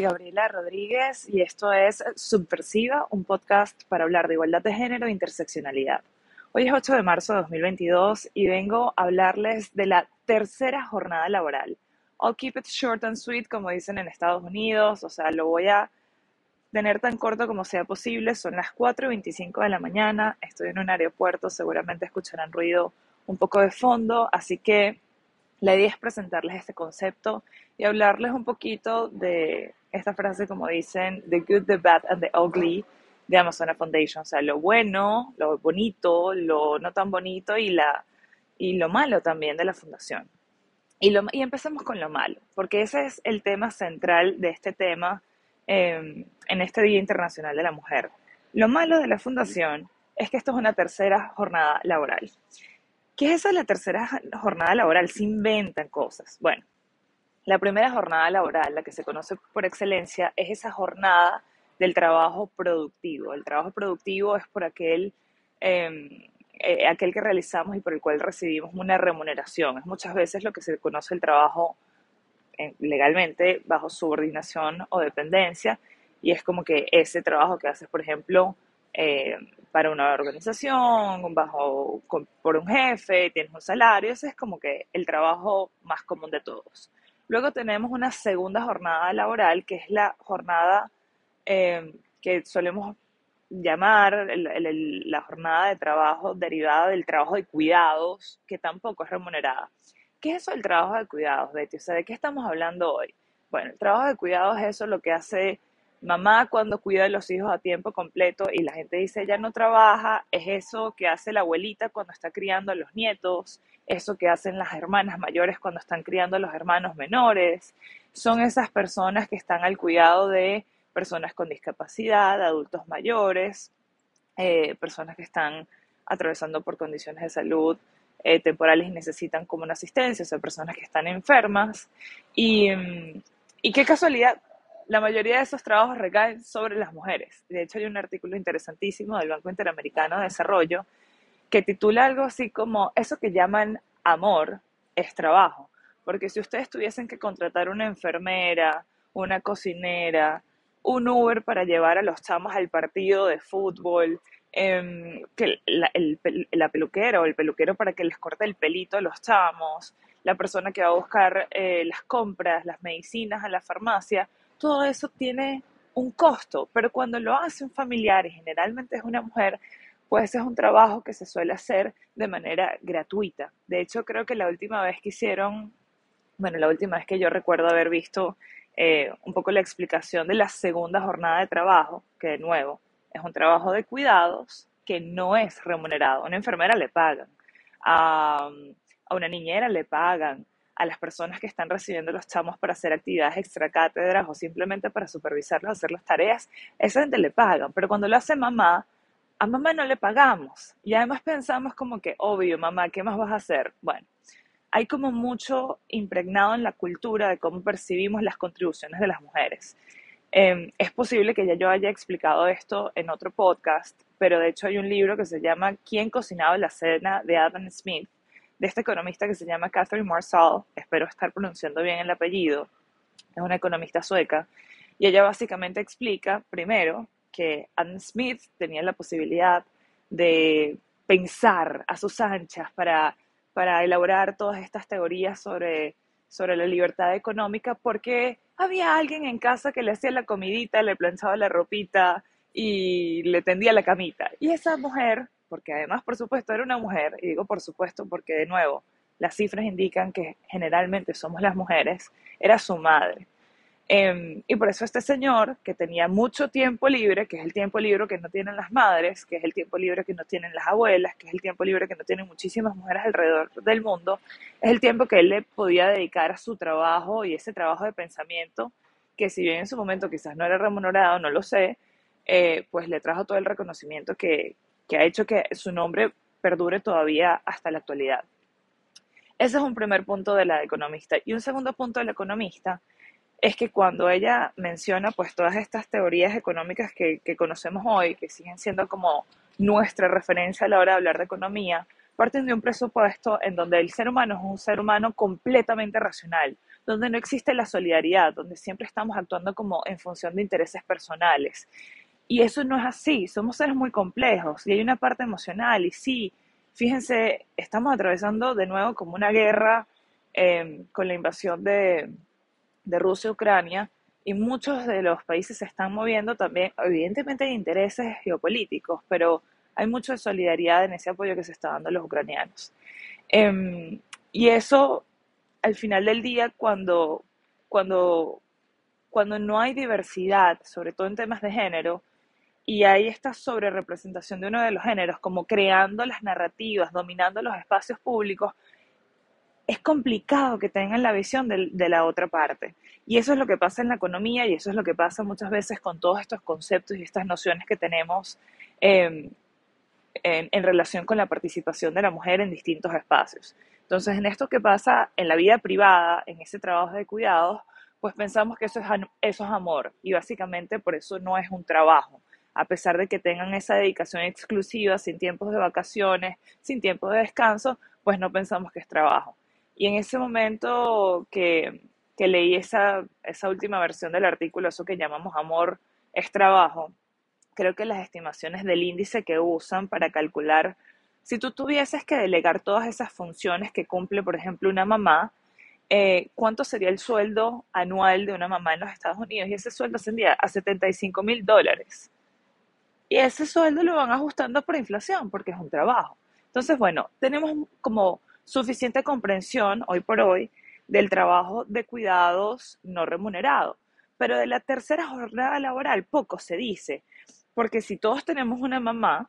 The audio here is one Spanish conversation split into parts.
Gabriela Rodríguez y esto es Subversiva, un podcast para hablar de igualdad de género e interseccionalidad. Hoy es 8 de marzo de 2022 y vengo a hablarles de la tercera jornada laboral. I'll keep it short and sweet, como dicen en Estados Unidos, o sea, lo voy a tener tan corto como sea posible. Son las 4 y 25 de la mañana, estoy en un aeropuerto, seguramente escucharán ruido un poco de fondo, así que la idea es presentarles este concepto y hablarles un poquito de esta frase, como dicen, The Good, the Bad and the Ugly de Amazon Foundation. O sea, lo bueno, lo bonito, lo no tan bonito y, la, y lo malo también de la fundación. Y, lo, y empecemos con lo malo, porque ese es el tema central de este tema em, en este Día Internacional de la Mujer. Lo malo de la fundación es que esto es una tercera jornada laboral. ¿Qué es eso de la tercera jornada laboral? Se inventan cosas. Bueno, la primera jornada laboral, la que se conoce por excelencia, es esa jornada del trabajo productivo. El trabajo productivo es por aquel, em, eh, aquel que realizamos y por el cual recibimos una remuneración. Es muchas veces lo que se conoce el trabajo eh, legalmente bajo subordinación o dependencia y es como que ese trabajo que haces, por ejemplo, eh, para una organización, bajo, por un jefe, tienes un salario, ese es como que el trabajo más común de todos. Luego tenemos una segunda jornada laboral, que es la jornada eh, que solemos llamar la jornada de trabajo derivada del trabajo de cuidados, que tampoco es remunerada. ¿Qué es eso del trabajo de cuidados, Betty? O sea, ¿de qué estamos hablando hoy? Bueno, el trabajo de cuidados es eso lo que hace mamá cuando cuida de los hijos a tiempo completo y la gente dice ella no trabaja, es eso que hace la abuelita cuando está criando a los nietos, eso que hacen las hermanas mayores cuando están criando a los hermanos menores, son esas personas que están al cuidado de personas con discapacidad, adultos mayores, eh, personas que están atravesando por condiciones de salud eh, temporales y necesitan como una asistencia, o sea, personas que están enfermas. Y, mm, y qué casualidad, la mayoría de esos trabajos recaen sobre las mujeres. De hecho, hay un artículo interesantísimo del Banco Interamericano de Desarrollo que titula algo así como eso que llaman amor es trabajo. Porque si ustedes tuviesen que contratar una enfermera, una cocinera, un Uber para llevar a los chamos al partido de fútbol, em, que la, el, peluquera o el peluquero para que les corte el pelito a los chamos, la persona que va a buscar eh, las compras, las medicinas a la farmacia, todo eso tiene un costo, pero cuando lo hace un familiar y generalmente es una mujer, pues es un trabajo que se suele hacer de manera gratuita. De hecho, creo que la última vez que hicieron, bueno, la última vez que yo recuerdo haber visto eh, un poco la explicación de la segunda jornada de trabajo, que de nuevo es un trabajo de cuidados que no es remunerado. Una enfermera le pagan, a una niñera le pagan, a las personas que están recibiendo los chamos para hacer actividades extracátedras o simplemente para supervisarlos, hacer las tareas, esa gente le pagan. Pero cuando lo hace mamá, a mamá no le pagamos. Y además pensamos como que, obvio, mamá, ¿qué más vas a hacer? Bueno, hay como mucho impregnado en la cultura de cómo percibimos las contribuciones de las mujeres. Em, es posible que ya yo haya explicado esto en otro podcast, pero de hecho hay un libro que se llama ¿Quién cocinaba la cena? de Adam Smith, de esta economista que se llama Catherine Marsall, espero estar pronunciando bien el apellido, es una economista sueca, y ella básicamente explica, primero, que Adam Smith tenía la posibilidad de pensar a sus anchas para, para elaborar todas estas teorías sobre, sobre la libertad económica, porque había alguien en casa que le hacía la comidita, le planchaba la ropita y le tendía la camita. Y esa mujer porque además, por supuesto, era una mujer, y digo por supuesto porque de nuevo, las cifras indican que generalmente somos las mujeres, era su madre. Em, y por eso este señor, que tenía mucho tiempo libre, que es el tiempo libre que no tienen las madres, que es el tiempo libre que no tienen las abuelas, que es el tiempo libre que no tienen muchísimas mujeres alrededor del mundo, es el tiempo que él le podía dedicar a su trabajo y ese trabajo de pensamiento, que si bien en su momento quizás no era remunerado, no lo sé, eh, pues le trajo todo el reconocimiento que, que ha hecho que su nombre perdure todavía hasta la actualidad. Ese es un primer punto de la economista. Y un segundo punto de la economista es que cuando ella menciona pues todas estas teorías económicas que, que, conocemos hoy, que siguen siendo como nuestra referencia a la hora de hablar de economía, parten de un presupuesto en donde el ser humano es un ser humano completamente racional. donde no existe la solidaridad, donde siempre estamos actuando como en función de intereses personales. Y eso no es así, somos seres muy complejos y hay una parte emocional y sí, fíjense, estamos atravesando de nuevo como una guerra em, con la invasión de, de Rusia y Ucrania y muchos de los países se están moviendo también, evidentemente hay intereses geopolíticos, pero hay mucha solidaridad en ese apoyo que se está dando a los ucranianos. Em, y eso, al final del día, cuando, cuando, cuando no hay diversidad, sobre todo en temas de género, y hay esta sobrerepresentación de uno de los géneros, como creando las narrativas, dominando los espacios públicos, es complicado que tengan la visión de, la otra parte. Y eso es lo que pasa en la economía y eso es lo que pasa muchas veces con todos estos conceptos y estas nociones que tenemos en, en, relación con la participación de la mujer en distintos espacios. Entonces, en esto que pasa en la vida privada, en ese trabajo de cuidados, pues pensamos que eso es, eso es amor y básicamente por eso no es un trabajo a pesar de que tengan esa dedicación exclusiva, sin tiempos de vacaciones, sin tiempo de descanso, pues no pensamos que es trabajo. Y en ese momento que, que leí esa, esa última versión del artículo, eso que llamamos amor es trabajo, creo que las estimaciones del índice que usan para calcular, si tú tuvieses que delegar todas esas funciones que cumple, por ejemplo, una mamá, eh, ¿cuánto sería el sueldo anual de una mamá en los Estados Unidos? Y ese sueldo ascendía a 75 mil dólares. Y ese sueldo lo van ajustando por inflación, porque es un trabajo. Entonces, bueno, tenemos como suficiente comprensión hoy por hoy del trabajo de cuidados no remunerado. Pero de la tercera jornada laboral poco se dice, porque si todos tenemos una mamá,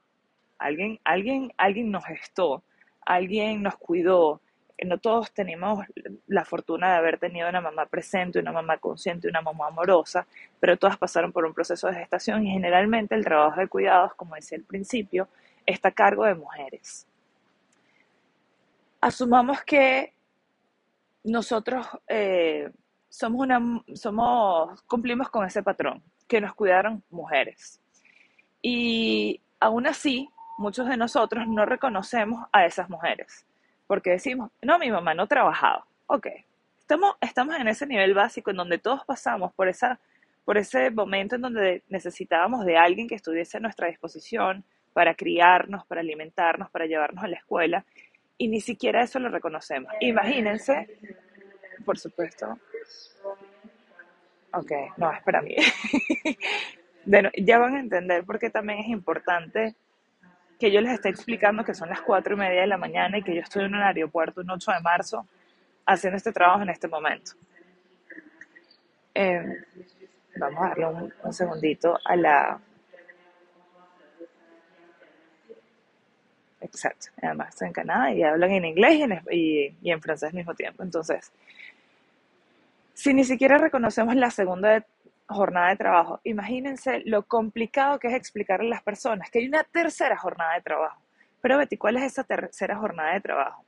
alguien, alguien, alguien nos gestó, alguien nos cuidó, no todos tenemos la fortuna de haber tenido una mamá presente, una mamá consciente, una mamá amorosa, pero todas pasaron por un proceso de gestación y generalmente el trabajo de cuidados, como decía al principio, está a cargo de mujeres asumamos que nosotros eh, somos una, somos, cumplimos con ese patrón, que nos cuidaron mujeres. Y aún así, muchos de nosotros no reconocemos a esas mujeres, porque decimos, no, mi mamá no trabajaba. Ok, estamos, estamos en ese nivel básico en donde todos pasamos por, esa, por ese momento en donde necesitábamos de alguien que estuviese a nuestra disposición para criarnos, para alimentarnos, para llevarnos a la escuela y ni siquiera eso lo reconocemos. Imagínense, por supuesto. Ok, no, es para mí. bueno, ya van a entender porque también es importante que yo les esté explicando que son las cuatro y media de la mañana y que yo estoy en un aeropuerto un 8 de marzo haciendo este trabajo en este momento. Eh, vamos a darle un, un segundito a la Exacto. Además, estoy en Canadá y hablan en inglés y en, y, y en francés al mismo tiempo. Entonces, si ni siquiera reconocemos la segunda jornada de trabajo, imagínense lo complicado que es explicarle a las personas que hay una tercera jornada de trabajo. Pero Betty, ¿cuál es esa tercera jornada de trabajo?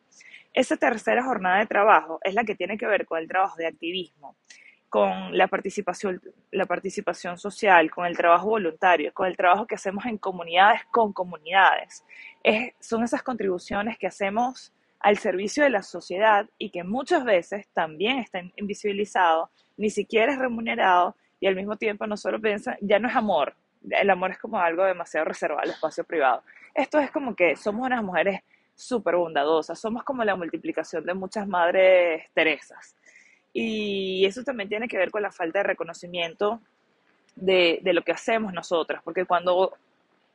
Esa tercera jornada de trabajo es la que tiene que ver con el trabajo de activismo, con la participación, la participación social, con el trabajo voluntario, con el trabajo que hacemos en comunidades con comunidades. Es, son esas contribuciones que hacemos al servicio de la sociedad y que muchas veces también está invisibilizado, ni siquiera es remunerado y al mismo tiempo no solo piensa, ya no es amor, el amor es como algo demasiado reservado al espacio privado. Esto es como que somos unas mujeres súper bondadosas, somos como la multiplicación de muchas madres Teresas y eso también tiene que ver con la falta de reconocimiento de, de, lo que hacemos nosotras, porque cuando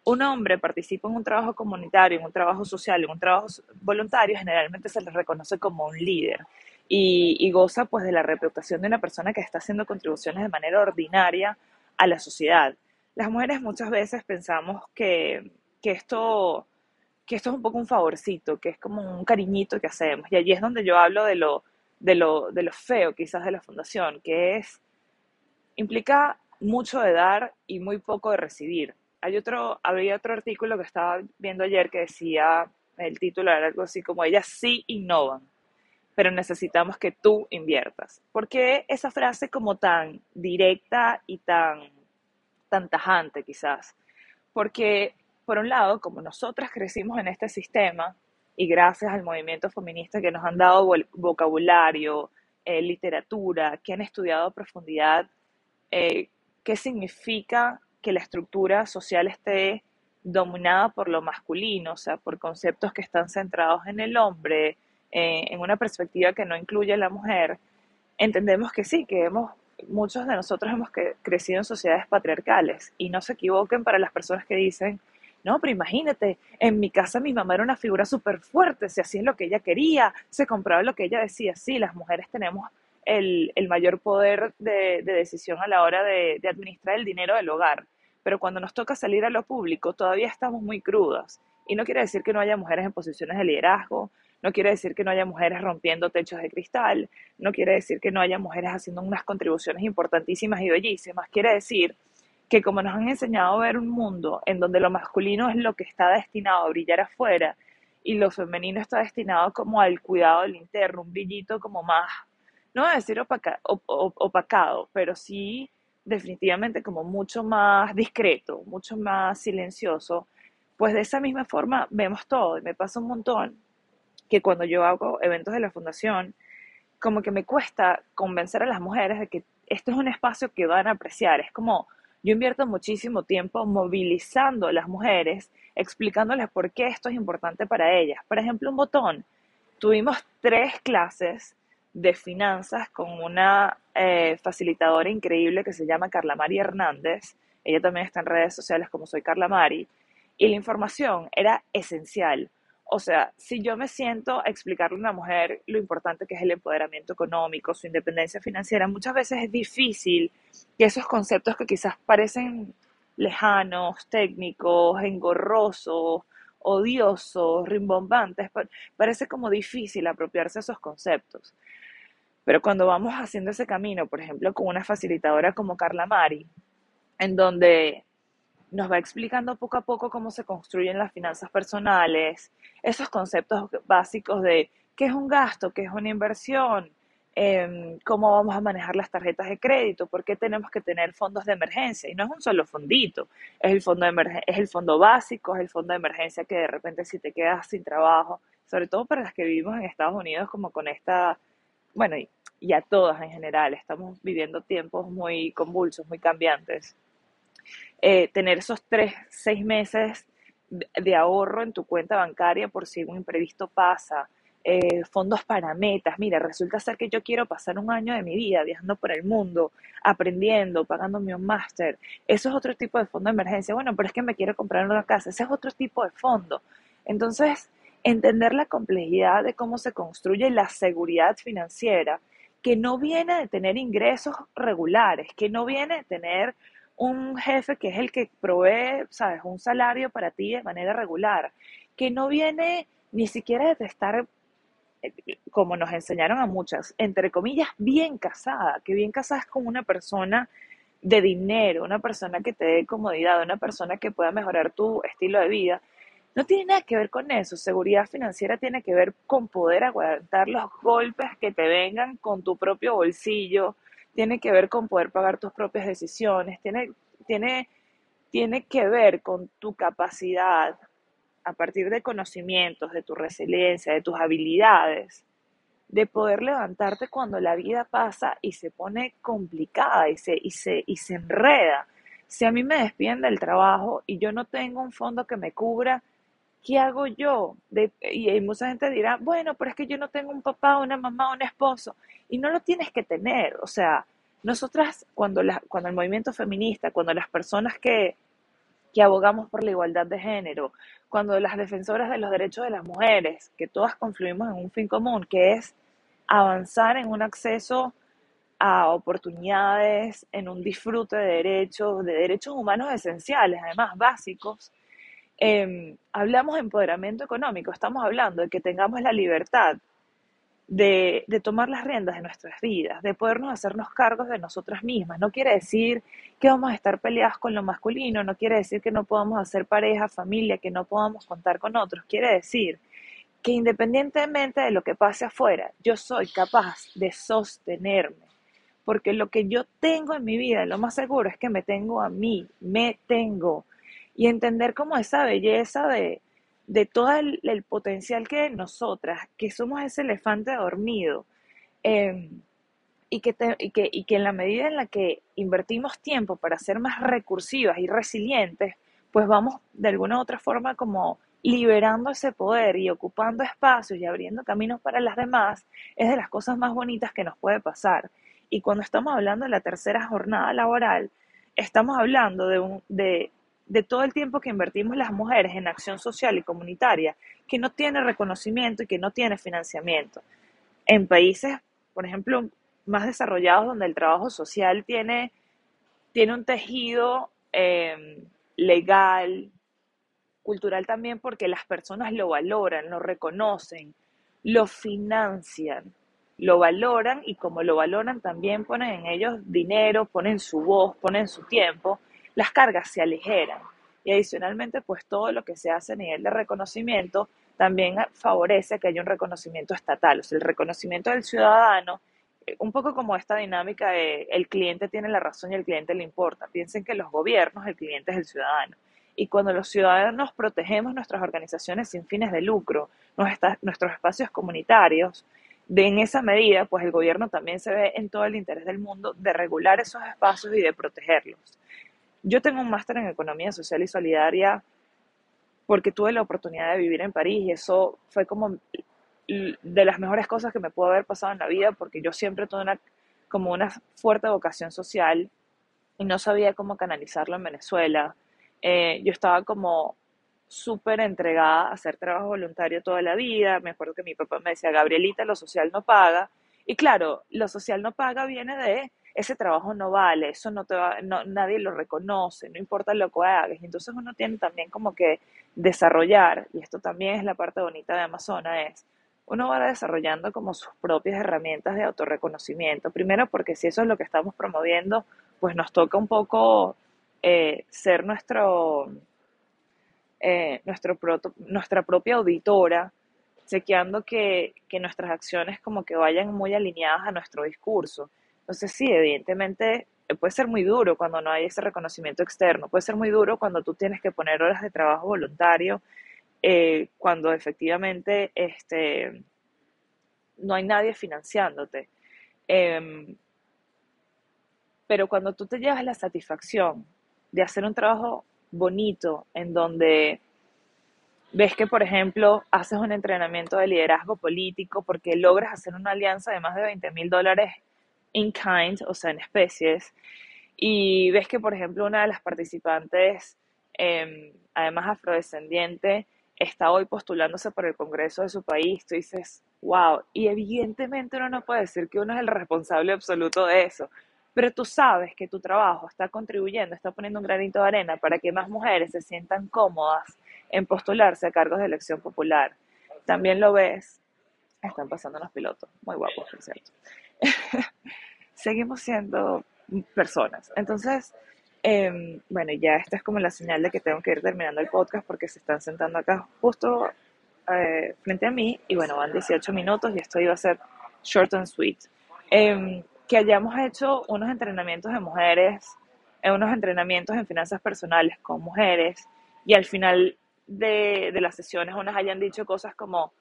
un hombre participa en un trabajo comunitario, en un trabajo social, en un trabajo voluntario, generalmente se le reconoce como un líder y, goza pues de la reputación de una persona que está haciendo contribuciones de manera ordinaria a la sociedad. Las mujeres muchas veces pensamos que, que esto que esto es un poco un favorcito, que es como un cariñito que hacemos. Y allí es donde yo hablo de lo, de lo, de lo feo quizás de la fundación, que es, implica mucho de dar y muy poco de recibir. Hay otro, había otro artículo que estaba viendo ayer que decía, el título era algo así como, ellas sí innovan, pero necesitamos que tú inviertas. ¿Por qué esa frase como tan directa y tan, tajante quizás? Porque, por un lado, como nosotras crecimos en este sistema, y gracias al movimiento feminista que nos han dado vocabulario eh, literatura, que han estudiado a profundidad eh, qué significa que la estructura social esté dominada por lo masculino, o sea, por conceptos que están centrados en el hombre, eh, en una perspectiva que no incluye a la mujer, entendemos que sí, que hemos, muchos de nosotros hemos crecido en sociedades patriarcales. Y no se equivoquen para las personas que dicen, no, pero imagínate, en mi casa mi mamá era una figura súper fuerte, se hacía lo que ella quería, se compraba lo que ella decía, sí, las mujeres tenemos el, mayor poder de, decisión a la hora de, de administrar el dinero del hogar, pero cuando nos toca salir a lo público todavía estamos muy crudas. Y no quiere decir que no haya mujeres en posiciones de liderazgo, no quiere decir que no haya mujeres rompiendo techos de cristal, no quiere decir que no haya mujeres haciendo unas contribuciones importantísimas y bellísimas, quiere decir que como nos han enseñado a ver un mundo en donde lo masculino es lo que está destinado a brillar afuera y lo femenino está destinado como al cuidado del interno, un brillito como más, no voy a decir opacado, pero sí definitivamente como mucho más discreto, mucho más silencioso, pues de esa misma forma vemos todo y me pasa un montón que cuando yo hago eventos de la fundación, como que me cuesta convencer a las mujeres de que esto es un espacio que van a apreciar. Es como yo invierto muchísimo tiempo movilizando a las mujeres, explicándoles por qué esto es importante para ellas. Por ejemplo, un botón. Tuvimos tres clases de finanzas con una eh, facilitadora increíble que se llama Carla Mari Hernández. Ella también está en redes sociales como soy Carla Mari. Y la información era esencial. O sea, si yo me siento a explicarle a una mujer lo importante que es el empoderamiento económico, su independencia financiera, muchas veces es difícil que esos conceptos que quizás parecen lejanos, técnicos, engorrosos, odiosos, rimbombantes, parece como difícil apropiarse de esos conceptos. Pero cuando vamos haciendo ese camino, por ejemplo, con una facilitadora como Carla Mari, en donde nos va explicando poco a poco cómo se construyen las finanzas personales, esos conceptos básicos de qué es un gasto, qué es una inversión, em, cómo vamos a manejar las tarjetas de crédito, por qué tenemos que tener fondos de emergencia. Y no es un solo fondito, es el fondo, de es el fondo básico, es el fondo de emergencia que de repente si te quedas sin trabajo, sobre todo para las que vivimos en Estados Unidos como con esta, bueno, y, y a todas en general, estamos viviendo tiempos muy convulsos, muy cambiantes. Eh, tener esos tres, seis meses de ahorro en tu cuenta bancaria por si un imprevisto pasa, eh, fondos para metas. Mira, resulta ser que yo quiero pasar un año de mi vida viajando por el mundo, aprendiendo, pagándome un máster. Eso es otro tipo de fondo de emergencia. Bueno, pero es que me quiero comprar una casa. Ese es otro tipo de fondo. Entonces, entender la complejidad de cómo se construye la seguridad financiera, que no viene de tener ingresos regulares, que no viene de tener un jefe que es el que provee, sabes, un salario para ti de manera regular, que no viene ni siquiera de estar, eh, como nos enseñaron a muchas, entre comillas, bien casada, que bien casada es con una persona de dinero, una persona que te dé comodidad, una persona que pueda mejorar tu estilo de vida. No tiene nada que ver con eso. Seguridad financiera tiene que ver con poder aguantar los golpes que te vengan con tu propio bolsillo, tiene que ver con poder pagar tus propias decisiones, tiene, tiene, tiene que ver con tu capacidad a partir de conocimientos, de tu resiliencia, de tus habilidades, de poder levantarte cuando la vida pasa y se pone complicada y se, y se, y se enreda. Si a mí me despiden del trabajo y yo no tengo un fondo que me cubra, ¿qué hago yo? y mucha gente dirá, bueno, pero es que yo no tengo un papá, una mamá, un esposo. Y no lo tienes que tener. O sea, nosotras, cuando, la, cuando el movimiento feminista, cuando las personas que, que abogamos por la igualdad de género, cuando las defensoras de los derechos de las mujeres, que todas confluimos en un fin común, que es avanzar en un acceso a oportunidades, en un disfrute de derechos, de derechos humanos esenciales, además básicos, Em, hablamos de empoderamiento económico, estamos hablando de que tengamos la libertad de, de, tomar las riendas de nuestras vidas, de podernos hacernos cargos de nosotras mismas. No quiere decir que vamos a estar peleadas con lo masculino, no quiere decir que no podamos hacer pareja, familia, que no podamos contar con otros. Quiere decir que independientemente de lo que pase afuera, yo soy capaz de sostenerme. Porque lo que yo tengo en mi vida, lo más seguro es que me tengo a mí, me tengo y entender como esa belleza de, todo el, potencial que nosotras, que somos ese elefante dormido, em, y que, y que, y que en la medida en la que invertimos tiempo para ser más recursivas y resilientes, pues vamos de alguna u otra forma como liberando ese poder y ocupando espacios y abriendo caminos para las demás, es de las cosas más bonitas que nos puede pasar. Y cuando estamos hablando de la tercera jornada laboral, estamos hablando de, un, de, de todo el tiempo que invertimos las mujeres en acción social y comunitaria, que no tiene reconocimiento y que no tiene financiamiento. En países, por ejemplo, más desarrollados donde el trabajo social tiene, tiene un tejido eh, legal, cultural también, porque las personas lo valoran, lo reconocen, lo financian, lo valoran y como lo valoran también ponen en ellos dinero, ponen su voz, ponen su tiempo, las cargas se aligeran. Y adicionalmente, pues todo lo que se hace a nivel de reconocimiento también favorece que haya un reconocimiento estatal, o sea, el reconocimiento del ciudadano un poco como esta dinámica el cliente tiene la razón y el cliente le importa. Piensen que los gobiernos, el cliente es el ciudadano. Y cuando los ciudadanos protegemos nuestras organizaciones sin fines de lucro, nuestros espacios comunitarios, de en esa medida, pues el gobierno también se ve en todo el interés del mundo de regular esos espacios y de protegerlos. Yo tengo un máster en Economía Social y Solidaria porque tuve la oportunidad de vivir en París y eso fue como de las mejores cosas que me pudo haber pasado en la vida, porque yo siempre tuve una, como una fuerte vocación social y no sabía cómo canalizarlo en Venezuela. Eh, yo estaba como súper entregada a hacer trabajo voluntario toda la vida. Me acuerdo que mi papá me decía, Gabrielita, lo social no paga. Y claro, lo social no paga viene de ese trabajo no vale, eso no te va, no, nadie lo reconoce, no importa lo que hagas. Y entonces uno tiene también como que desarrollar, y esto también es la parte bonita de Amazona, es uno va desarrollando como sus propias herramientas de autorreconocimiento. Primero porque si eso es lo que estamos promoviendo, pues nos toca un poco eh, ser nuestro, eh, nuestro nuestra propia auditora, chequeando que, que nuestras acciones como que vayan muy alineadas a nuestro discurso. Entonces sí, evidentemente eh, puede ser muy duro cuando no hay ese reconocimiento externo, puede ser muy duro cuando tú tienes que poner horas de trabajo voluntario eh, cuando efectivamente este, no hay nadie financiándote. Em, pero cuando tú te llevas la satisfacción de hacer un trabajo bonito en donde ves que, por ejemplo, haces un entrenamiento de liderazgo político porque logras hacer una alianza de más de 20 mil dólares in kind, o sea, en especies, y ves que, por ejemplo, una de las participantes, em, además afrodescendiente, está hoy postulándose por el Congreso de su país, tú dices, wow, y evidentemente uno no puede decir que uno es el responsable absoluto de eso, pero tú sabes que tu trabajo está contribuyendo, está poniendo un granito de arena para que más mujeres se sientan cómodas en postularse a cargos de elección popular. También lo ves, están pasando los pilotos, muy guapos, por cierto. Seguimos siendo personas. Entonces, eh, bueno, ya esta es como la señal de que tengo que ir terminando el podcast porque se están sentando acá justo eh, frente a mí y bueno, van 18 minutos y esto iba a ser short and sweet. Eh, que hayamos hecho unos entrenamientos de mujeres, eh, unos entrenamientos en finanzas personales con mujeres y al final de, de las sesiones unas hayan dicho cosas como,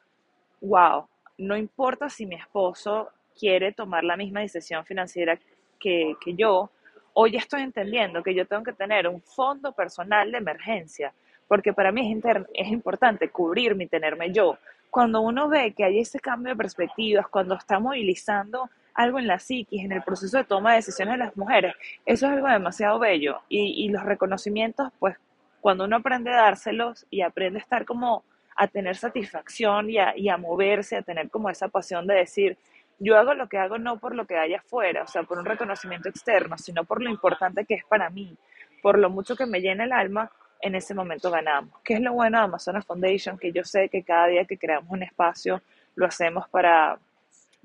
wow, no importa si mi esposo quiere tomar la misma decisión financiera que, que yo, hoy estoy entendiendo que yo tengo que tener un fondo personal de emergencia, porque para mí es, es importante cubrirme y tenerme yo. Cuando uno ve que hay ese cambio de perspectivas, cuando está movilizando algo en la psiquis, en el proceso de toma de decisiones de las mujeres, eso es algo demasiado bello. Y, y los reconocimientos, pues cuando uno aprende a dárselos y aprende a estar como a tener satisfacción y a, y a moverse, a tener como esa pasión de decir, yo hago lo que hago no por lo que hay afuera, o sea, por un reconocimiento externo, sino por lo importante que es para mí, por lo mucho que me llena el alma, en ese momento ganamos. ¿Qué es lo bueno de Amazonas Foundation? Que yo sé que cada día que creamos un espacio lo hacemos para,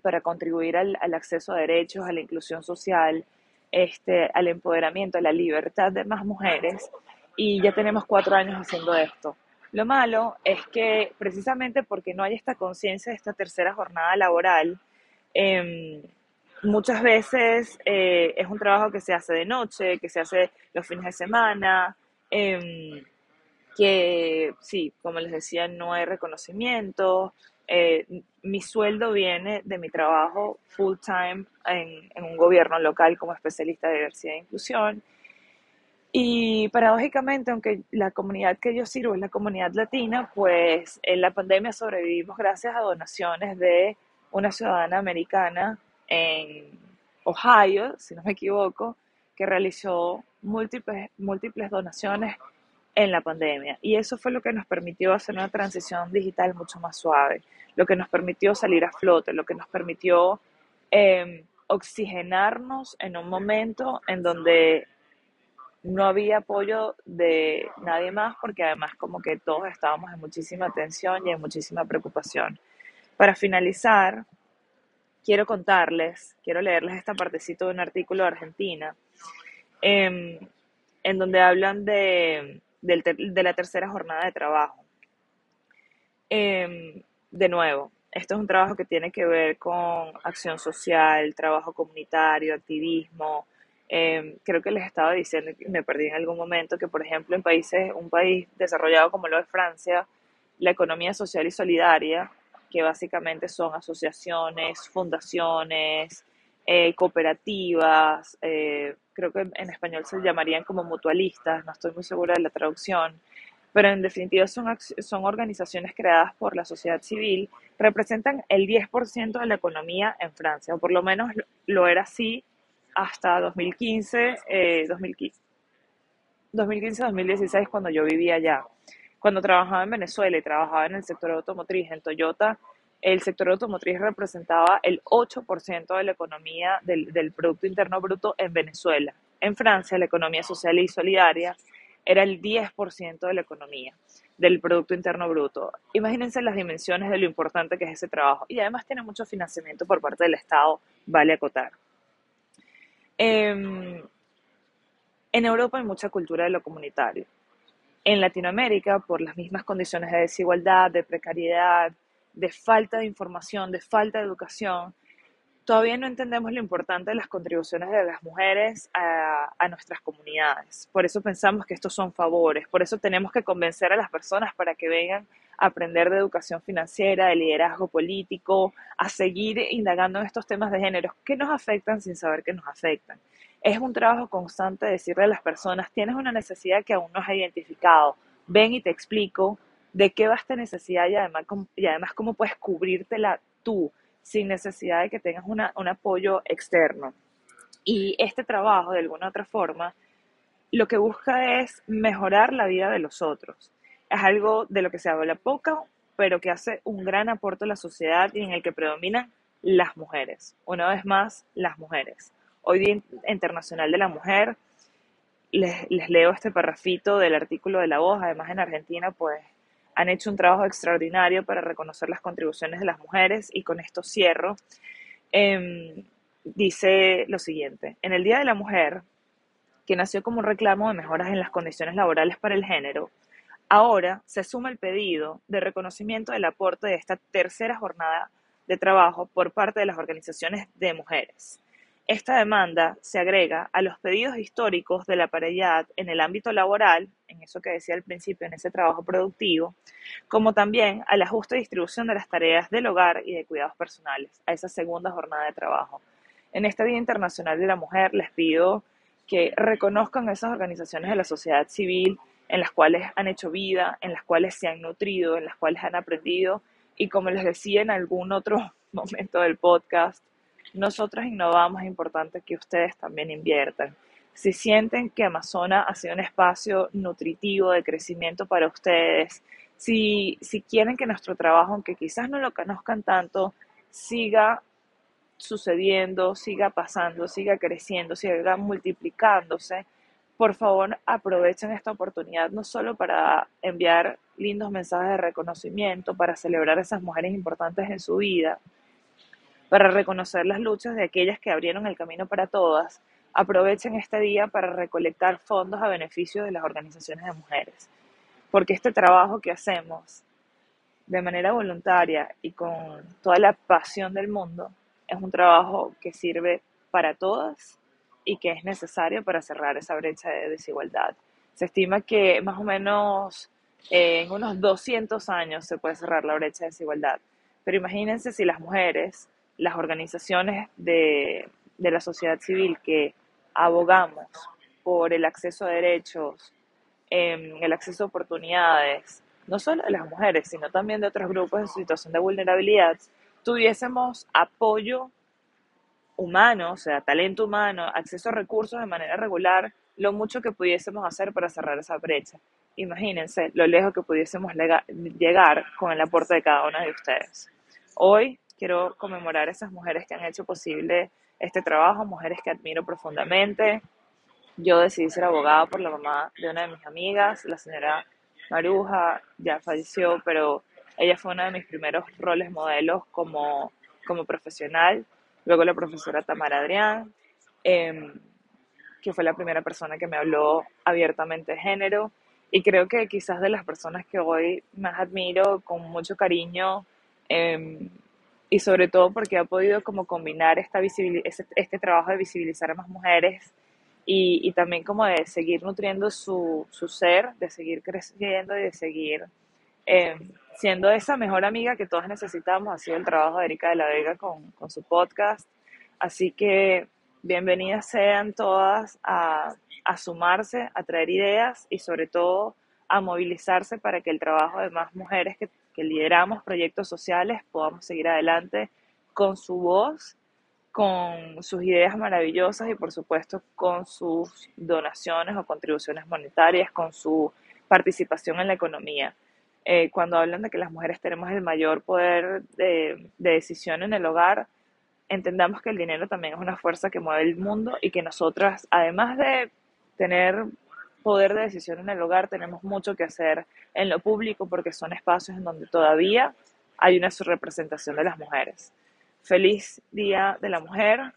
para contribuir al, al acceso a derechos, a la inclusión social, este, al empoderamiento, a la libertad de más mujeres. Y ya tenemos cuatro años haciendo esto. Lo malo es que precisamente porque no hay esta conciencia de esta tercera jornada laboral, Em, muchas veces eh, es un trabajo que se hace de noche, que se hace los fines de semana, em, que sí, como les decía, no hay reconocimiento, Eh, mi sueldo viene de mi trabajo full time en, en un gobierno local como especialista de diversidad e inclusión. Y paradójicamente, aunque la comunidad que yo sirvo es la comunidad latina, pues en la pandemia sobrevivimos gracias a donaciones de una ciudadana americana en Ohio, si no me equivoco, que realizó múltiples, múltiples donaciones en la pandemia. Y eso fue lo que nos permitió hacer una transición digital mucho más suave, lo que nos permitió salir a flote, lo que nos permitió eh, oxigenarnos en un momento en donde no había apoyo de nadie más porque además como que todos estábamos en muchísima tensión y en muchísima preocupación. Para finalizar, quiero contarles, quiero leerles esta partecita de un artículo de Argentina, em, en donde hablan de, de, la tercera jornada de trabajo. Em, de nuevo, esto es un trabajo que tiene que ver con acción social, trabajo comunitario, activismo. Em, creo que les estaba diciendo, me perdí en algún momento, que por ejemplo en países, un país desarrollado como lo de Francia, la economía social y solidaria que básicamente son asociaciones, fundaciones, eh, cooperativas, eh, creo que en español se llamarían como mutualistas, no estoy muy segura de la traducción, pero en definitiva son, son organizaciones creadas por la sociedad civil, representan el 10% de la economía en Francia, o por lo menos lo era así hasta 2015, 2015 2015-2016 cuando yo vivía allá. Cuando trabajaba en Venezuela y trabajaba en el sector automotriz, en Toyota, el sector automotriz representaba el 8% de la economía del, Producto Interno Bruto en Venezuela. En Francia, la economía social y solidaria era el 10% de la economía del Producto Interno Bruto. Imagínense las dimensiones de lo importante que es ese trabajo. Y además tiene mucho financiamiento por parte del Estado, vale acotar. Eh, en Europa hay mucha cultura de lo comunitario en Latinoamérica, por las mismas condiciones de desigualdad, de precariedad, de falta de información, de falta de educación, todavía no entendemos lo importante de las contribuciones de las mujeres a, a, nuestras comunidades. Por eso pensamos que estos son favores, por eso tenemos que convencer a las personas para que vengan a aprender de educación financiera, de liderazgo político, a seguir indagando en estos temas de género que nos afectan sin saber que nos afectan es un trabajo constante decirle a las personas, tienes una necesidad que aún no has identificado, ven y te explico de qué va esta necesidad y además, y además cómo puedes cubrírtela tú sin necesidad de que tengas una, un apoyo externo. Y este trabajo, de alguna otra forma, lo que busca es mejorar la vida de los otros. Es algo de lo que se habla poco, pero que hace un gran aporte a la sociedad y en el que predominan las mujeres. Una vez más, las mujeres. Hoy Día Internacional de la Mujer. Les, leo este parrafito del artículo de La Voz. Además, en Argentina, pues han hecho un trabajo extraordinario para reconocer las contribuciones de las mujeres y con esto cierro. Em, dice lo siguiente, en el Día de la Mujer, que nació como un reclamo de mejoras en las condiciones laborales para el género, ahora se suma el pedido de reconocimiento del aporte de esta tercera jornada de trabajo por parte de las organizaciones de mujeres. Esta demanda se agrega a los pedidos históricos de la paridad en el ámbito laboral, en eso que decía al principio, en ese trabajo productivo, como también a la justa distribución de las tareas del hogar y de cuidados personales, a esa segunda jornada de trabajo. En este Día Internacional de la Mujer les pido que reconozcan esas organizaciones de la sociedad civil en las cuales han hecho vida, en las cuales se han nutrido, en las cuales han aprendido y como les decía en algún otro momento del podcast, nosotros innovamos, es importante que ustedes también inviertan. Si sienten que Amazona ha sido un espacio nutritivo de crecimiento para ustedes, si, si quieren que nuestro trabajo, aunque quizás no lo conozcan tanto, siga sucediendo, siga pasando, siga creciendo, siga multiplicándose, por favor aprovechen esta oportunidad no solo para enviar lindos mensajes de reconocimiento, para celebrar a esas mujeres importantes en su vida, para reconocer las luchas de aquellas que abrieron el camino para todas, aprovechen este día para recolectar fondos a beneficio de las organizaciones de mujeres. Porque este trabajo que hacemos de manera voluntaria y con toda la pasión del mundo es un trabajo que sirve para todas y que es necesario para cerrar esa brecha de desigualdad. Se estima que más o menos en unos 200 años se puede cerrar la brecha de desigualdad Pero imagínense si las mujeres, las organizaciones de, de la sociedad civil que abogamos por el acceso a derechos, em, el acceso a oportunidades, no solo de las mujeres, sino también de otros grupos en situación de vulnerabilidad, tuviésemos apoyo humano, o sea, talento humano, acceso a recursos de manera regular, lo mucho que pudiésemos hacer para cerrar esa brecha. Imagínense lo lejos que pudiésemos llegar con el aporte de cada una de ustedes. Hoy quiero conmemorar a esas mujeres que han hecho posible este trabajo, mujeres que admiro profundamente. Yo decidí ser abogada por la mamá de una de mis amigas, la señora Maruja, ya falleció, pero ella fue uno de mis primeros roles modelos como, como profesional. Luego la profesora Tamara Adrián, em, que fue la primera persona que me habló abiertamente de género. Y creo que quizás de las personas que hoy más admiro con mucho cariño em, y sobre todo porque ha podido como combinar esta este, este, trabajo de visibilizar a más mujeres y, y también como de seguir nutriendo su, su, ser, de seguir creciendo y de seguir em, siendo esa mejor amiga que todas necesitamos. Ha sido el trabajo de Erika de la Vega con, con su podcast. Así que bienvenidas sean todas a, a sumarse, a traer ideas y sobre todo a movilizarse para que el trabajo de más mujeres que que lideramos proyectos sociales podamos seguir adelante con su voz, con sus ideas maravillosas y por supuesto con sus donaciones o contribuciones monetarias, con su participación en la economía. Eh, cuando hablan de que las mujeres tenemos el mayor poder de, de decisión en el hogar, entendamos que el dinero también es una fuerza que mueve el mundo y que nosotras, además de tener poder de decisión en el hogar, tenemos mucho que hacer en lo público porque son espacios en donde todavía hay una subrepresentación de las mujeres. Feliz Día de la Mujer.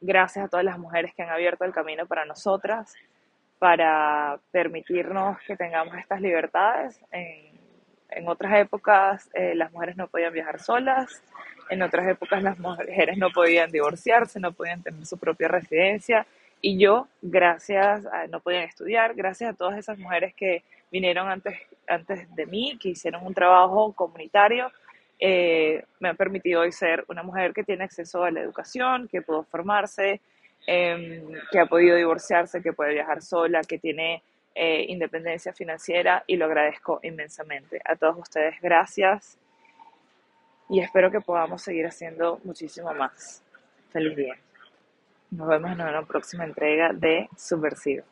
Gracias a todas las mujeres que han abierto el camino para nosotras, para permitirnos que tengamos estas libertades. En, otras épocas eh, las mujeres no podían viajar solas, en otras épocas las mujeres no podían divorciarse, no podían tener su propia residencia y yo, gracias, a, no podían estudiar, gracias a todas esas mujeres que vinieron antes, antes de mí, que hicieron un trabajo comunitario, eh, me han permitido hoy ser una mujer que tiene acceso a la educación, que pudo formarse, em, que ha podido divorciarse, que puede viajar sola, que tiene eh, independencia financiera y lo agradezco inmensamente. A todos ustedes, gracias y espero que podamos seguir haciendo muchísimo más. Feliz día. Nos vemos en una próxima entrega de Subversivo.